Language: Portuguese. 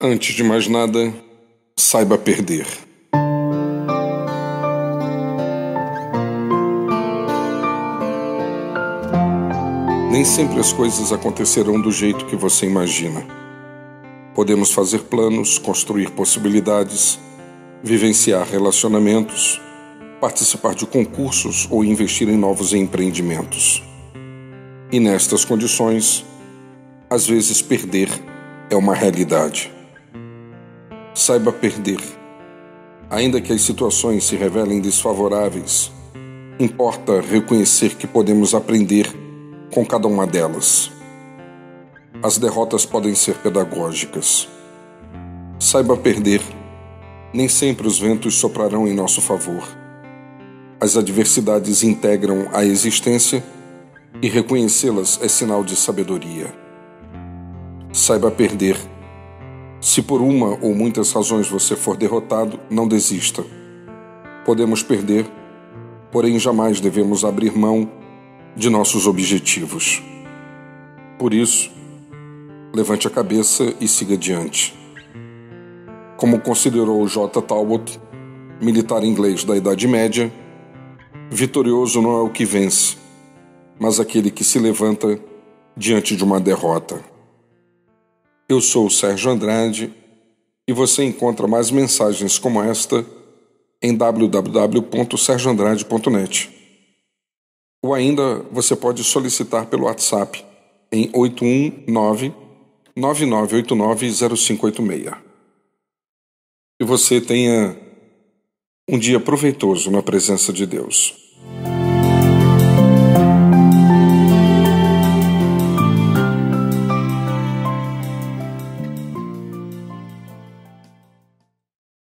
Antes de mais nada, saiba perder. Nem sempre as coisas acontecerão do jeito que você imagina. Podemos fazer planos, construir possibilidades, vivenciar relacionamentos, participar de concursos ou investir em novos empreendimentos. E nestas condições, às vezes perder é uma realidade. Saiba perder. Ainda que as situações se revelem desfavoráveis, importa reconhecer que podemos aprender com cada uma delas. As derrotas podem ser pedagógicas. Saiba perder. Nem sempre os ventos soprarão em nosso favor. As adversidades integram a existência e reconhecê-las é sinal de sabedoria. Saiba perder se por uma ou muitas razões você for derrotado, não desista. Podemos perder, porém jamais devemos abrir mão de nossos objetivos. Por isso, levante a cabeça e siga adiante. Como considerou J. Talbot, militar inglês da Idade Média, vitorioso não é o que vence, mas aquele que se levanta diante de uma derrota. Eu sou o Sérgio Andrade e você encontra mais mensagens como esta em www.sergioandrade.net. Ou ainda você pode solicitar pelo WhatsApp em 819 9989 0586. Que você tenha um dia proveitoso na presença de Deus.